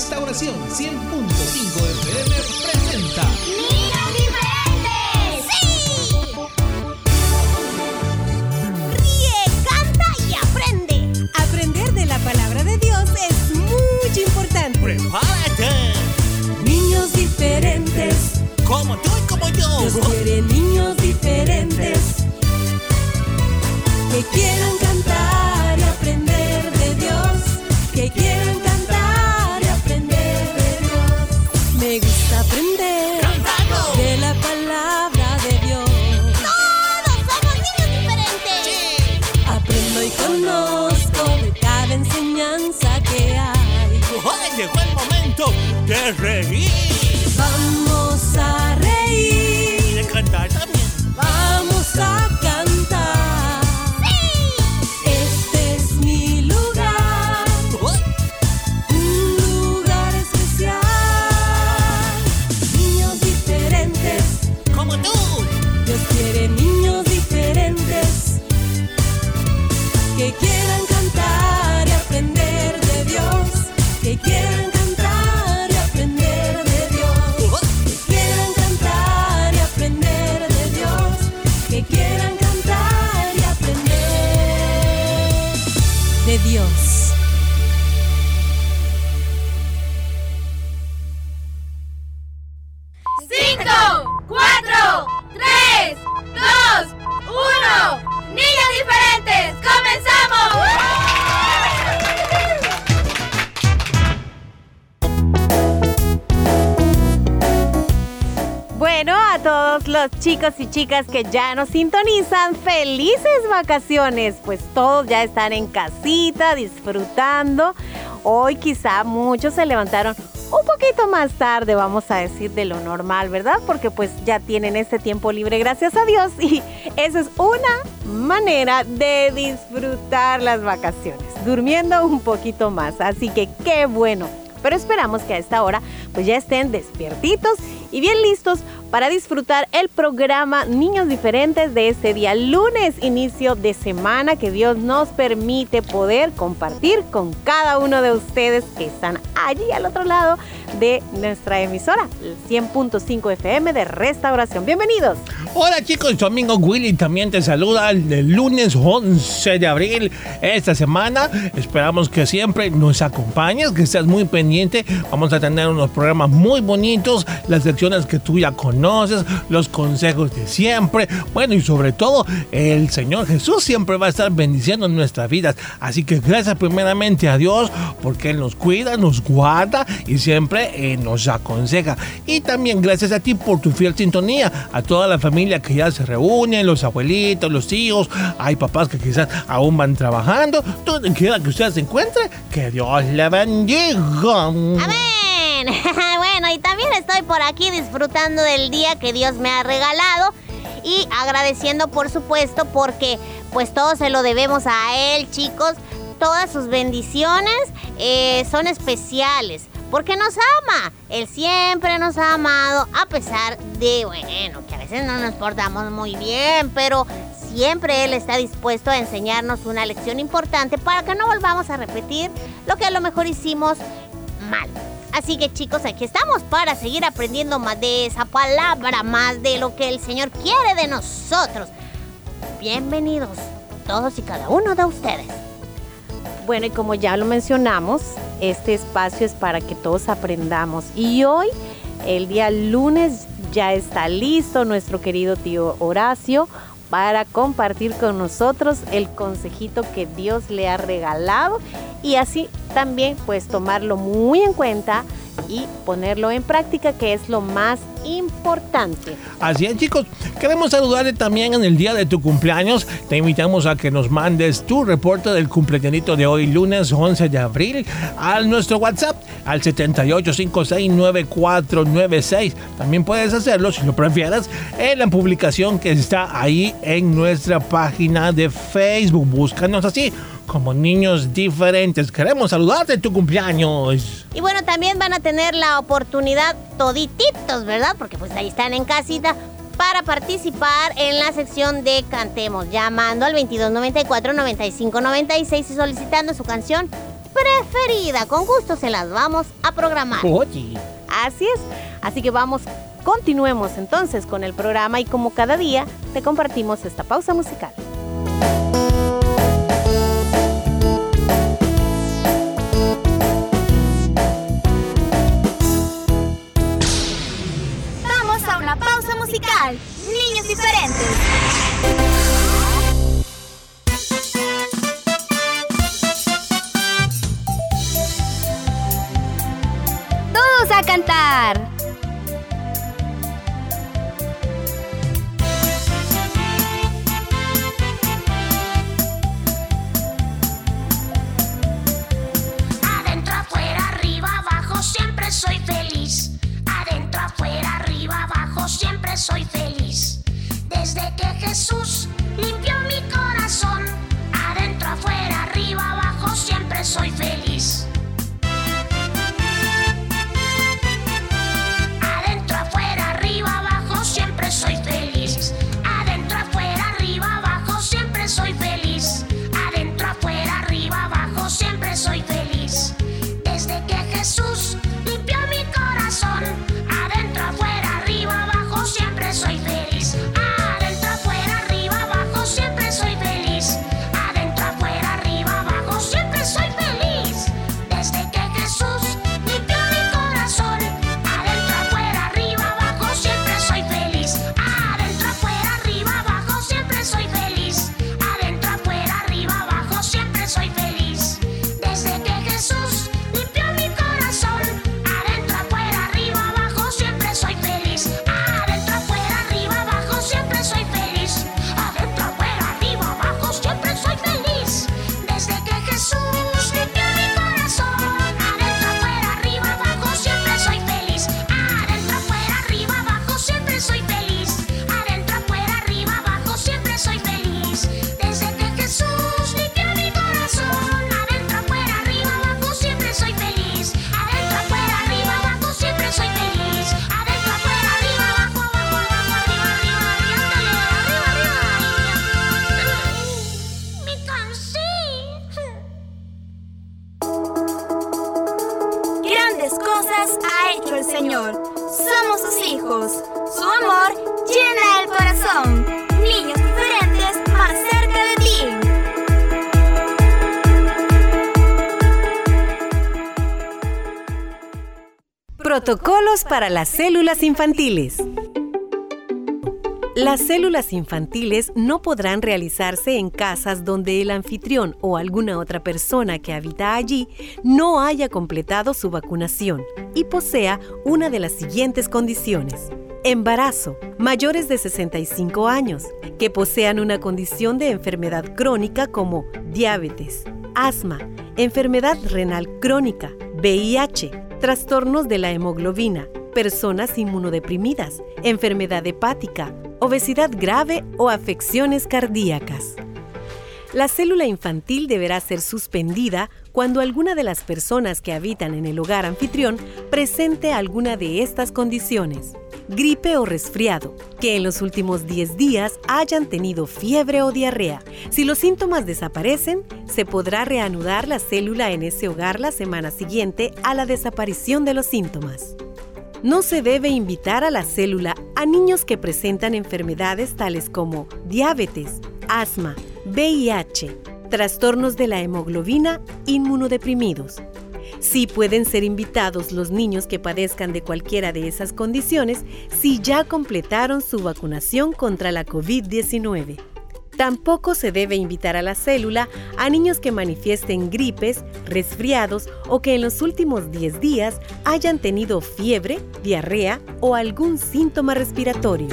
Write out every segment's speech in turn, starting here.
Restauración 100.5 FM presenta ¡Niños diferentes! ¡Sí! Ríe, canta y aprende. Aprender de la palabra de Dios es muy importante. ¡Prepárate! Niños diferentes, Como tú y como yo. Dios quiere niños diferentes que quieran cantar de Bueno, a todos los chicos y chicas que ya nos sintonizan, felices vacaciones. Pues todos ya están en casita disfrutando. Hoy quizá muchos se levantaron un poquito más tarde, vamos a decir, de lo normal, ¿verdad? Porque pues ya tienen este tiempo libre, gracias a Dios. Y eso es una manera de disfrutar las vacaciones, durmiendo un poquito más. Así que qué bueno. Pero esperamos que a esta hora pues ya estén despiertitos y bien listos para disfrutar el programa Niños Diferentes de este día lunes, inicio de semana que Dios nos permite poder compartir con cada uno de ustedes que están allí al otro lado de nuestra emisora, el 100.5 FM de Restauración. Bienvenidos. Hola chicos, tu amigo Willy también te saluda el lunes 11 de abril esta semana. Esperamos que siempre nos acompañes, que estés muy pendiente. Vamos a tener unos programas muy bonitos, las que tú ya conoces, los consejos de siempre. Bueno, y sobre todo, el Señor Jesús siempre va a estar bendiciendo nuestras vidas. Así que gracias primeramente a Dios porque Él nos cuida, nos guarda y siempre eh, nos aconseja. Y también gracias a ti por tu fiel sintonía, a toda la familia que ya se reúne, los abuelitos, los hijos, hay papás que quizás aún van trabajando. Donde quiera que usted se encuentre, que Dios le bendiga. Amén. estoy por aquí disfrutando del día que Dios me ha regalado y agradeciendo por supuesto porque pues todo se lo debemos a Él, chicos. Todas sus bendiciones eh, son especiales porque nos ama. Él siempre nos ha amado a pesar de, bueno, que a veces no nos portamos muy bien, pero siempre Él está dispuesto a enseñarnos una lección importante para que no volvamos a repetir lo que a lo mejor hicimos mal. Así que chicos, aquí estamos para seguir aprendiendo más de esa palabra, más de lo que el Señor quiere de nosotros. Bienvenidos todos y cada uno de ustedes. Bueno, y como ya lo mencionamos, este espacio es para que todos aprendamos. Y hoy, el día lunes, ya está listo nuestro querido tío Horacio para compartir con nosotros el consejito que Dios le ha regalado y así también pues tomarlo muy en cuenta y ponerlo en práctica que es lo más importante. Así es, chicos. Queremos saludarte también en el día de tu cumpleaños. Te invitamos a que nos mandes tu reporte del cumpleañito de hoy, lunes 11 de abril, a nuestro WhatsApp, al 78569496. También puedes hacerlo, si lo prefieres, en la publicación que está ahí en nuestra página de Facebook. Búscanos así, como niños diferentes. Queremos saludarte en tu cumpleaños. Y bueno, también van a tener la oportunidad todititos, ¿verdad? Porque pues ahí están en casita para participar en la sección de Cantemos, llamando al 2294-9596 y solicitando su canción preferida. Con gusto se las vamos a programar. Oye. Así es. Así que vamos, continuemos entonces con el programa y como cada día te compartimos esta pausa musical. Musical. Niños diferentes. Su amor llena el corazón. Niños diferentes más cerca de ti. Protocolos para las células infantiles. Las células infantiles no podrán realizarse en casas donde el anfitrión o alguna otra persona que habita allí no haya completado su vacunación y posea una de las siguientes condiciones. Embarazo, mayores de 65 años, que posean una condición de enfermedad crónica como diabetes, asma, enfermedad renal crónica, VIH, trastornos de la hemoglobina, personas inmunodeprimidas, enfermedad hepática, obesidad grave o afecciones cardíacas. La célula infantil deberá ser suspendida cuando alguna de las personas que habitan en el hogar anfitrión presente alguna de estas condiciones. Gripe o resfriado, que en los últimos 10 días hayan tenido fiebre o diarrea. Si los síntomas desaparecen, se podrá reanudar la célula en ese hogar la semana siguiente a la desaparición de los síntomas. No se debe invitar a la célula a niños que presentan enfermedades tales como diabetes, asma, VIH, trastornos de la hemoglobina, inmunodeprimidos. Sí pueden ser invitados los niños que padezcan de cualquiera de esas condiciones si ya completaron su vacunación contra la COVID-19. Tampoco se debe invitar a la célula a niños que manifiesten gripes, resfriados o que en los últimos 10 días hayan tenido fiebre, diarrea o algún síntoma respiratorio.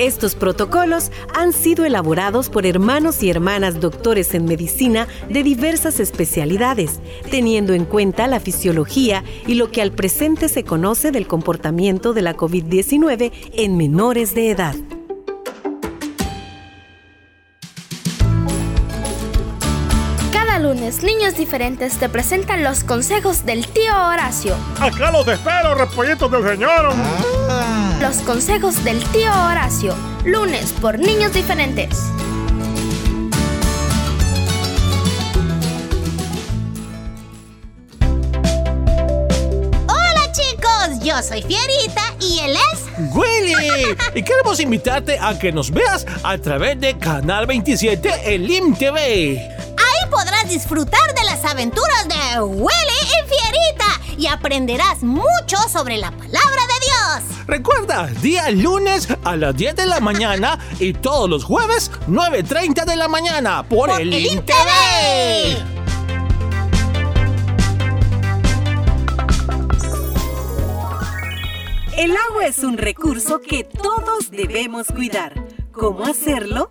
Estos protocolos han sido elaborados por hermanos y hermanas doctores en medicina de diversas especialidades, teniendo en cuenta la fisiología y lo que al presente se conoce del comportamiento de la COVID-19 en menores de edad. Niños Diferentes te presentan los consejos del tío Horacio. Acá los espero, repollitos del señor. Ah. Los consejos del tío Horacio, lunes por Niños Diferentes. Hola chicos, yo soy Fierita y él es... Willy. Y queremos invitarte a que nos veas a través de Canal 27 Elim TV. Disfrutar de las aventuras de Willy y Fierita y aprenderás mucho sobre la palabra de Dios. Recuerda, día lunes a las 10 de la mañana y todos los jueves 9.30 de la mañana por, Por el el LIM TV. TV. El agua es un recurso que todos debemos cuidar. ¿Cómo hacerlo?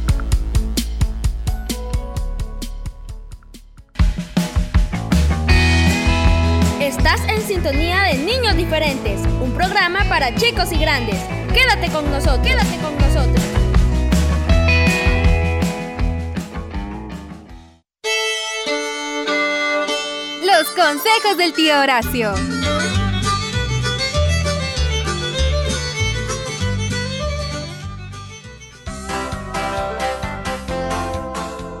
Sintonía de Niños Diferentes, un programa para chicos y grandes. Quédate con nosotros, quédate con nosotros. Los consejos del tío Horacio.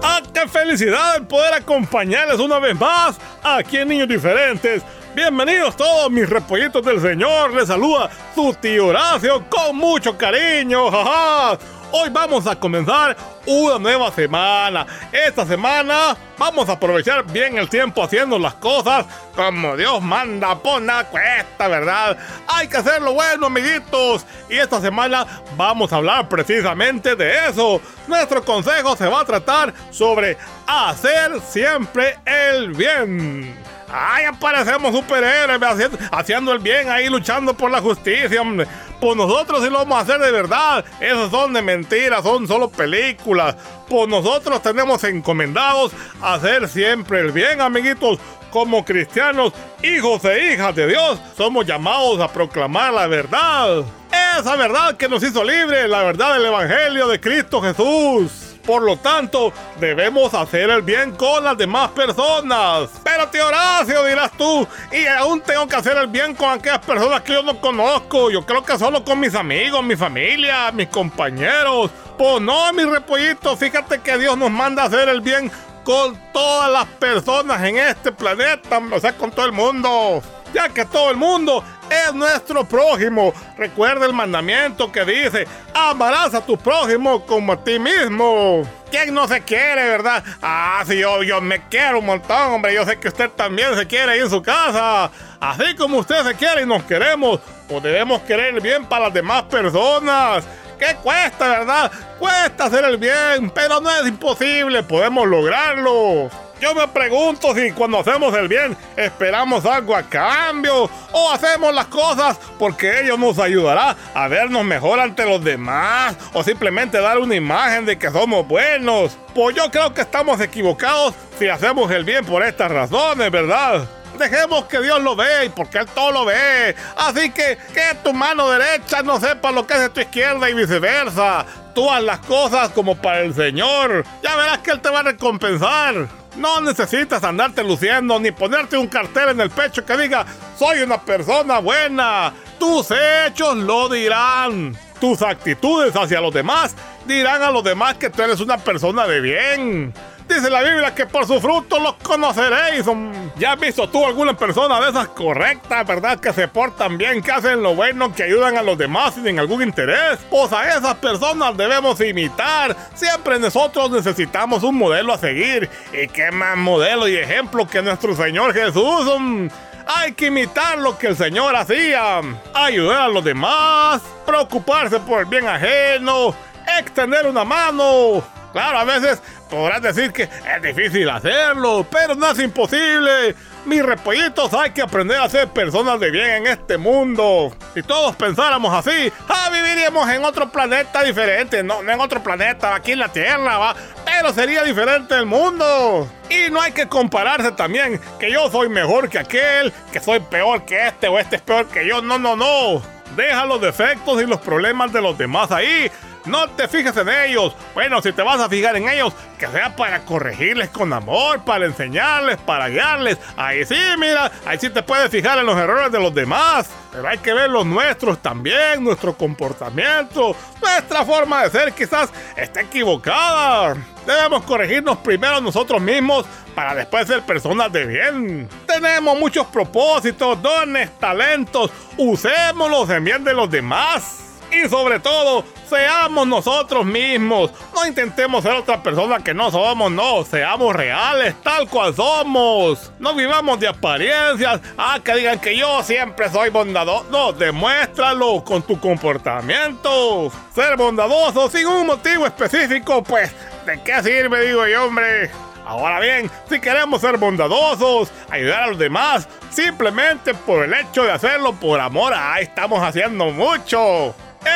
¡Ah, qué felicidad el poder acompañarles una vez más aquí en Niños Diferentes! Bienvenidos todos mis repollitos del Señor. Les saluda su tío Horacio con mucho cariño. ¡Jaja! Hoy vamos a comenzar una nueva semana. Esta semana vamos a aprovechar bien el tiempo haciendo las cosas como Dios manda. Por nada cuesta, ¿verdad? Hay que hacerlo bueno, amiguitos. Y esta semana vamos a hablar precisamente de eso. Nuestro consejo se va a tratar sobre hacer siempre el bien. Ay, aparecemos superhéroes haciendo, el bien ahí, luchando por la justicia, hombre. Pues nosotros sí lo vamos a hacer de verdad. Esos son de mentiras, son solo películas. Pues nosotros tenemos encomendados hacer siempre el bien, amiguitos. Como cristianos, hijos e hijas de Dios, somos llamados a proclamar la verdad. Esa verdad que nos hizo libres, la verdad del Evangelio de Cristo Jesús. Por lo tanto, debemos hacer el bien con las demás personas. Pero tío Horacio, dirás tú, y aún tengo que hacer el bien con aquellas personas que yo no conozco. Yo creo que solo con mis amigos, mi familia, mis compañeros. Pues no, mi repollito, fíjate que Dios nos manda a hacer el bien con todas las personas en este planeta, o sea, con todo el mundo. Ya que todo el mundo es nuestro prójimo. Recuerda el mandamiento que dice, amarás a tu prójimo como a ti mismo. ¿Quién no se quiere, verdad? Ah, sí, yo, yo me quiero un montón, hombre. Yo sé que usted también se quiere ir en su casa. Así como usted se quiere y nos queremos, pues debemos querer bien para las demás personas. ¿Qué cuesta, verdad? Cuesta hacer el bien, pero no es imposible, podemos lograrlo. Yo me pregunto si cuando hacemos el bien esperamos algo a cambio o hacemos las cosas porque ello nos ayudará a vernos mejor ante los demás o simplemente dar una imagen de que somos buenos. Pues yo creo que estamos equivocados si hacemos el bien por estas razones, ¿verdad? Dejemos que Dios lo vea y porque Él todo lo ve. Así que que tu mano derecha no sepa lo que es de tu izquierda y viceversa. Tú haz las cosas como para el Señor. Ya verás que Él te va a recompensar. No necesitas andarte luciendo ni ponerte un cartel en el pecho que diga soy una persona buena. Tus hechos lo dirán. Tus actitudes hacia los demás dirán a los demás que tú eres una persona de bien. Dice la Biblia que por sus frutos los conoceréis. ¿Ya has visto tú alguna persona de esas correctas, verdad? Que se portan bien, que hacen lo bueno, que ayudan a los demás sin ningún interés. Pues a esas personas debemos imitar. Siempre nosotros necesitamos un modelo a seguir. ¿Y qué más modelo y ejemplo que nuestro Señor Jesús? Hay que imitar lo que el Señor hacía. Ayudar a los demás. Preocuparse por el bien ajeno. Extender una mano. Claro, a veces podrás decir que es difícil hacerlo, pero no es imposible. Mis repollitos, hay que aprender a ser personas de bien en este mundo. Si todos pensáramos así, ah, viviríamos en otro planeta diferente. No, no en otro planeta, aquí en la Tierra, va. Pero sería diferente el mundo. Y no hay que compararse también, que yo soy mejor que aquel, que soy peor que este o este es peor que yo. No, no, no. Deja los defectos y los problemas de los demás ahí. No te fijes en ellos. Bueno, si te vas a fijar en ellos, que sea para corregirles con amor, para enseñarles, para guiarles. Ahí sí, mira, ahí sí te puedes fijar en los errores de los demás. Pero hay que ver los nuestros también, nuestro comportamiento, nuestra forma de ser quizás está equivocada. Debemos corregirnos primero nosotros mismos para después ser personas de bien. Tenemos muchos propósitos, dones, talentos. Usémoslos en bien de los demás. Y sobre todo, seamos nosotros mismos. No intentemos ser otra persona que no somos, no. Seamos reales, tal cual somos. No vivamos de apariencias. Ah, que digan que yo siempre soy bondadoso. No, demuéstralo con tu comportamiento. Ser bondadoso sin un motivo específico, pues, ¿de qué sirve, digo yo, hombre? Ahora bien, si queremos ser bondadosos, ayudar a los demás, simplemente por el hecho de hacerlo por amor, ahí estamos haciendo mucho.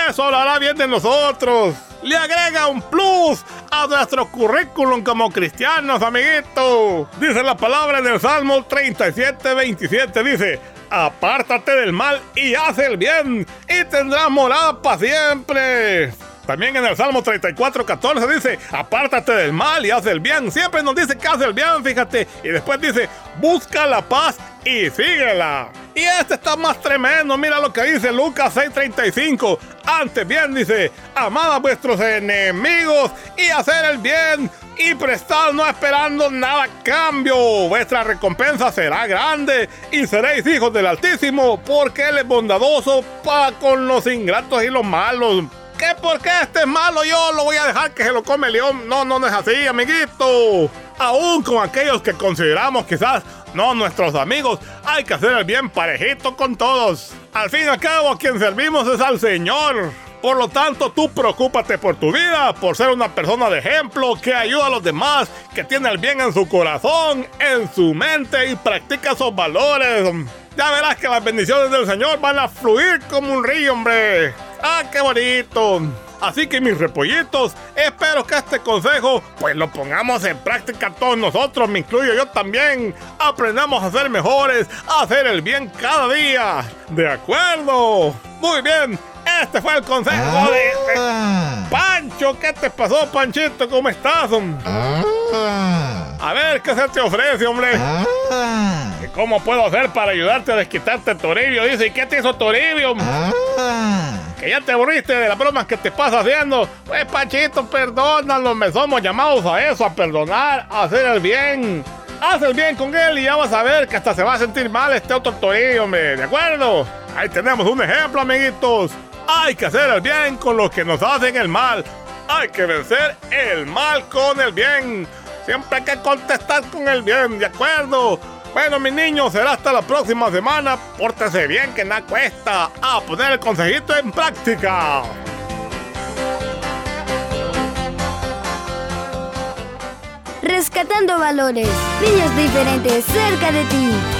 Eso hablará bien de nosotros. Le agrega un plus a nuestro currículum como cristianos, amiguito. Dice la palabra en el Salmo 37, 27. Dice, apártate del mal y haz el bien y tendrás morada para siempre. También en el Salmo 34, 14 dice, apártate del mal y haz el bien. Siempre nos dice que haz el bien, fíjate. Y después dice, busca la paz y síguela. Y este está más tremendo. Mira lo que dice Lucas 6:35. Antes bien dice, amad a vuestros enemigos y hacer el bien y prestad no esperando nada cambio. Vuestra recompensa será grande y seréis hijos del Altísimo porque Él es bondadoso para con los ingratos y los malos. ¿Qué porque este es malo yo lo voy a dejar que se lo come el león? No, no, no es así, amiguito. Aún con aquellos que consideramos quizás no nuestros amigos, hay que hacer el bien parejito con todos. Al fin y al cabo, a quien servimos es al Señor. Por lo tanto, tú preocúpate por tu vida, por ser una persona de ejemplo que ayuda a los demás, que tiene el bien en su corazón, en su mente y practica esos valores. Ya verás que las bendiciones del Señor van a fluir como un río, hombre. ¡Ah, qué bonito! Así que mis repollitos, espero que este consejo pues lo pongamos en práctica todos nosotros, me incluyo yo también. Aprendamos a ser mejores, a hacer el bien cada día. ¿De acuerdo? Muy bien, este fue el consejo de, de- Pancho. ¿Qué te pasó, Panchito? ¿Cómo estás? A ver, ¿qué se te ofrece, hombre? ¿Que ¿Cómo puedo hacer para ayudarte a desquitarte Toribio? Dice, ¿y qué te hizo Toribio? Que ya te aburriste de las bromas que te pasas haciendo. Pues, Panchito, perdónalo. Me somos llamados a eso, a perdonar, a hacer el bien. Haz el bien con él y ya vas a ver que hasta se va a sentir mal este otro Toribio, hombre. ¿De acuerdo? Ahí tenemos un ejemplo, amiguitos. Hay que hacer el bien con los que nos hacen el mal. Hay que vencer el mal con el bien. Siempre hay que contestar con el bien, ¿de acuerdo? Bueno, mis niños, será hasta la próxima semana. Pórtese bien, que nada cuesta. A poner el consejito en práctica. Rescatando valores. Niños diferentes cerca de ti.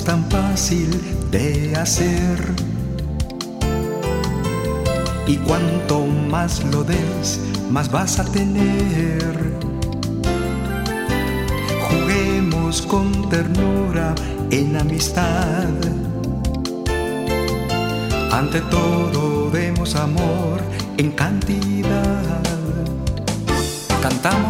Es tan fácil de hacer. Y cuanto más lo des, más vas a tener. Juguemos con ternura en amistad. Ante todo demos amor en cantidad. Cantamos.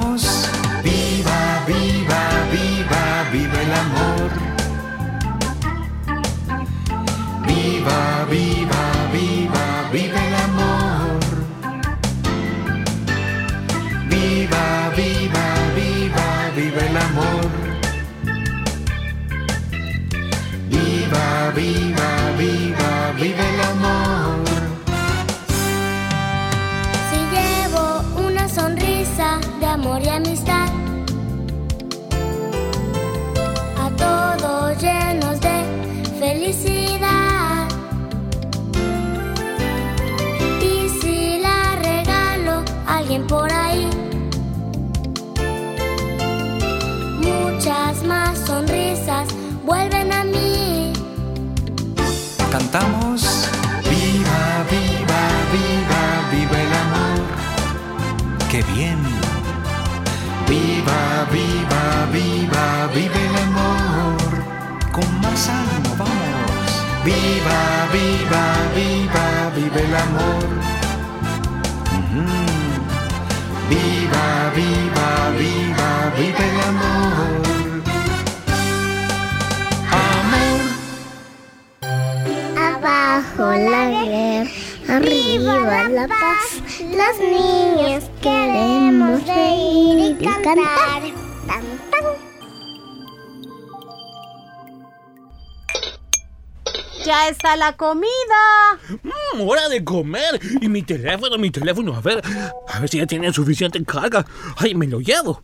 Viva, viva, viva, viva el amor. Viva, viva, viva, viva el amor. Amor. Abajo la guerra, arriba la paz. Las niñas queremos reír y cantar. Ya está la comida. Mm, hora de comer. Y mi teléfono, mi teléfono. A ver, a ver si ya tiene suficiente carga. Ay, me lo llevo.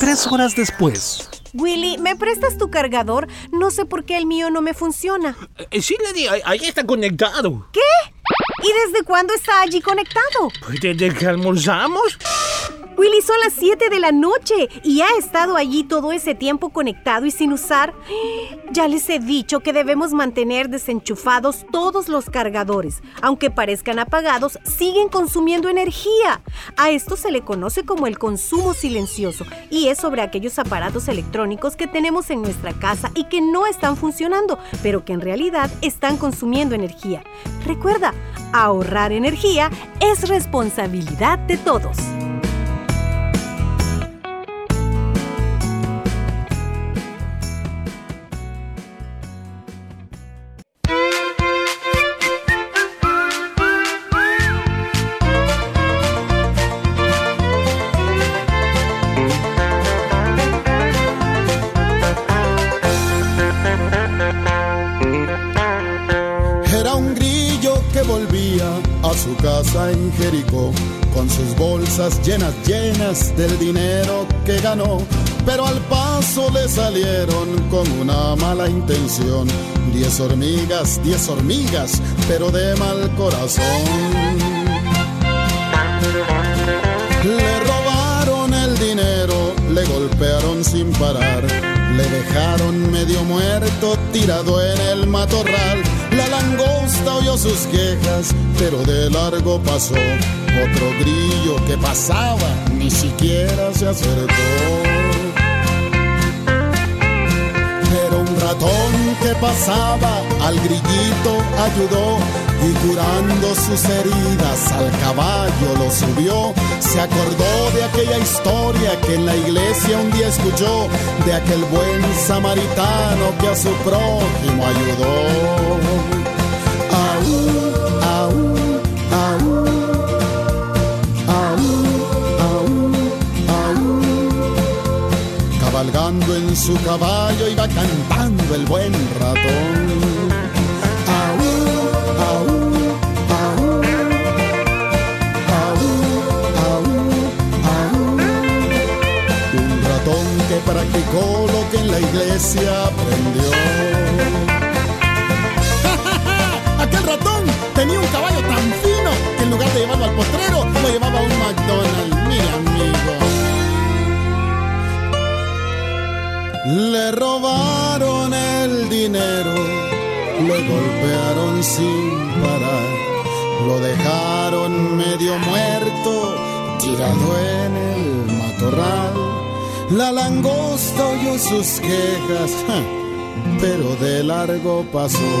Tres horas después. Willy, ¿me prestas tu cargador? No sé por qué el mío no me funciona. Eh, sí, Lady, ahí, ahí está conectado. ¿Qué? ¿Y desde cuándo está allí conectado? Pues desde que almorzamos. Willy, son las 7 de la noche y ha estado allí todo ese tiempo conectado y sin usar. Ya les he dicho que debemos mantener desenchufados todos los cargadores. Aunque parezcan apagados, siguen consumiendo energía. A esto se le conoce como el consumo silencioso y es sobre aquellos aparatos electrónicos que tenemos en nuestra casa y que no están funcionando, pero que en realidad están consumiendo energía. Recuerda, ahorrar energía es responsabilidad de todos. Su casa en Jericó con sus bolsas llenas, llenas del dinero que ganó. Pero al paso le salieron con una mala intención. Diez hormigas, diez hormigas, pero de mal corazón. Le robaron el dinero, le golpearon sin parar, le dejaron medio muerto tirado en el matorral. La langosta oyó sus quejas, pero de largo pasó. Otro grillo que pasaba, ni siquiera se acercó. Pero un ratón que pasaba al grillito ayudó y curando sus heridas al caballo lo subió. Se acordó de aquella historia que en la iglesia un día escuchó, de aquel buen samaritano que a su prójimo ayudó. En su caballo iba cantando el buen ratón. Aú, aú, aú. Un ratón que practicó lo que en la iglesia aprendió. Aquel ratón tenía un caballo tan fino que en lugar de llevarlo al potrero, lo llevaba a un McDonald's. Mira, amigo. Le robaron el dinero, le golpearon sin parar, lo dejaron medio muerto, tirado en el matorral. La langosta oyó sus quejas, ja, pero de largo pasó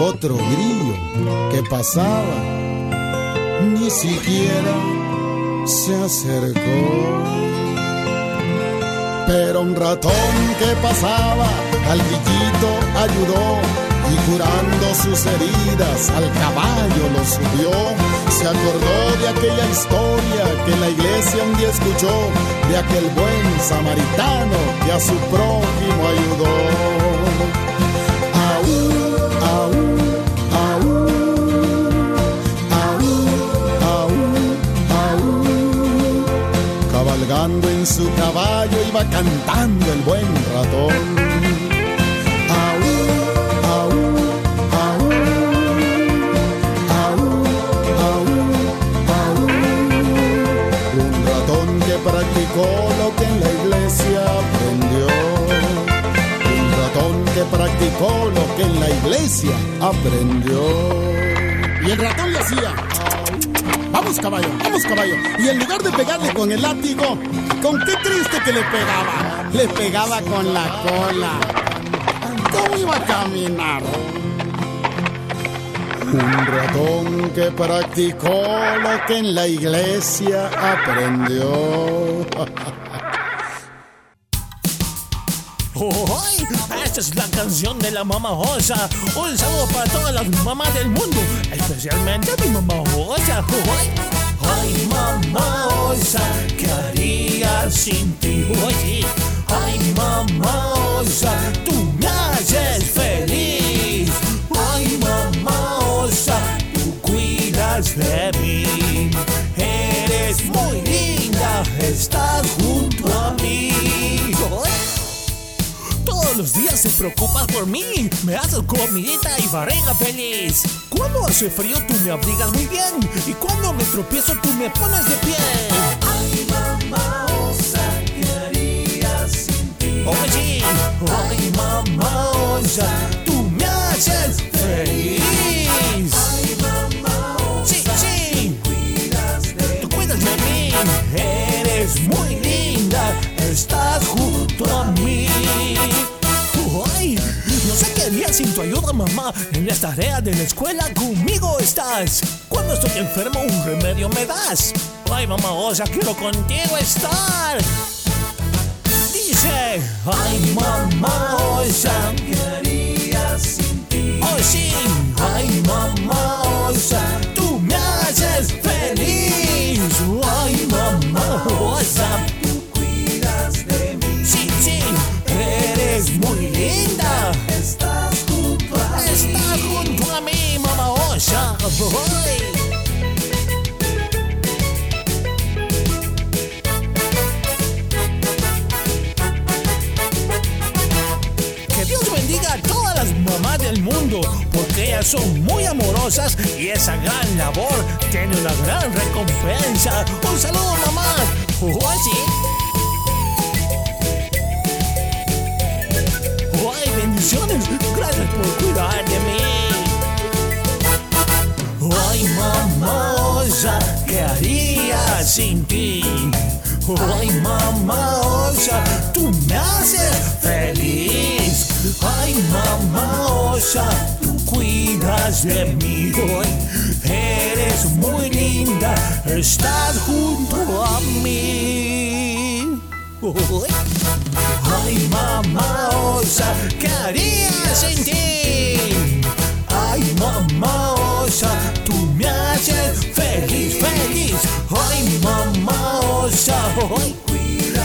otro grillo que pasaba, ni siquiera se acercó. Pero un ratón que pasaba al grillito ayudó y curando sus heridas al caballo lo subió. Se acordó de aquella historia que la iglesia un día escuchó, de aquel buen samaritano que a su prójimo ayudó. En su caballo iba cantando el buen ratón. Vamos caballo. Y en lugar de pegarle con el látigo, ¿con qué triste que le pegaba? Le pegaba con la cola. ¿Cómo iba a caminar? Un ratón que practicó lo que en la iglesia aprendió. Esta es la canción de la mamá Josa. Un saludo para todas las mamás del mundo, especialmente mi mamá Josa. ¡Ay! Ay, mamá ¿qué haría sin ti? Oye, ay, mamá Osa, tú me haces feliz. Ay, mamá Osa, tú cuidas de mí. Los días te preocupas por mí. Me haces comidita y barriga feliz. Cuando hace frío tú me abrigas muy bien. Y cuando me tropiezo tú me pones de pie. Ay, mamá, osa, ¿qué haría sin ti? Oye, ay, mamá, osa, tú me haces feliz. Ay, mamá, sí, sí. Tú cuidas de mí. Eres muy linda. Estás junto a mí. Ay, no sé qué haría sin tu ayuda, mamá. En las tareas de la escuela conmigo estás. Cuando estoy enfermo, un remedio me das. Ay, mamá, osa, quiero contigo estar. Dice, ay, mamá, ¿qué haría sin ti? Oh, sí, ay, mamá, osa, tú me haces feliz. Que Dios bendiga a todas las mamás del mundo, porque ellas son muy amorosas y esa gran labor tiene una gran recompensa. Un saludo, mamá. Oh, sí. ¡Ay, bendiciones! Sin ti? ¡Ay, mamá osa! ¡Tú me haces feliz! ¡Ay, mamá osa! ¡Tú cuidas de mí! ¡Ay, eres muy linda! ¡Estás junto a mí! Ay, mamá osa, ¿qué haría sin ti? Ay, mamá osa, tú me haces feliz, feliz. Ay, mamá osa, ay,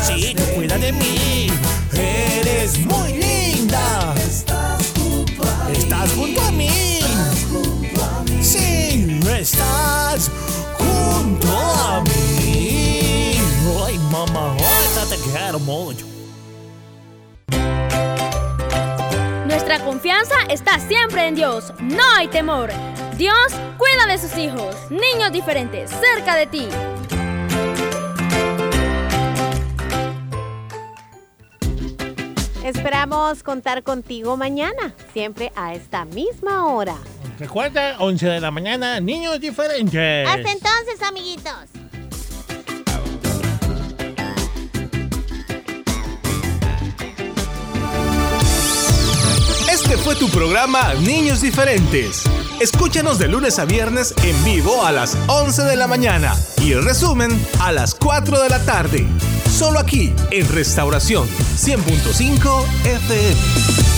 sí, tú cuida de mí. Eres muy linda. Estás junto a mí. Estás junto a mí. Sí, estás junto a mí. Ay, mamá osa, te quiero mucho. Nuestra confianza está siempre en Dios. No hay temor. Dios cuida de sus hijos, niños diferentes, cerca de ti. Esperamos contar contigo mañana, siempre a esta misma hora. Recuerda, 11 de la mañana, niños diferentes. Hasta entonces, amiguitos. Este fue tu programa Niños Diferentes. Escúchanos de lunes a viernes en vivo a las 11 de la mañana y el resumen a las 4 de la tarde. Solo aquí en Restauración 100.5 FM.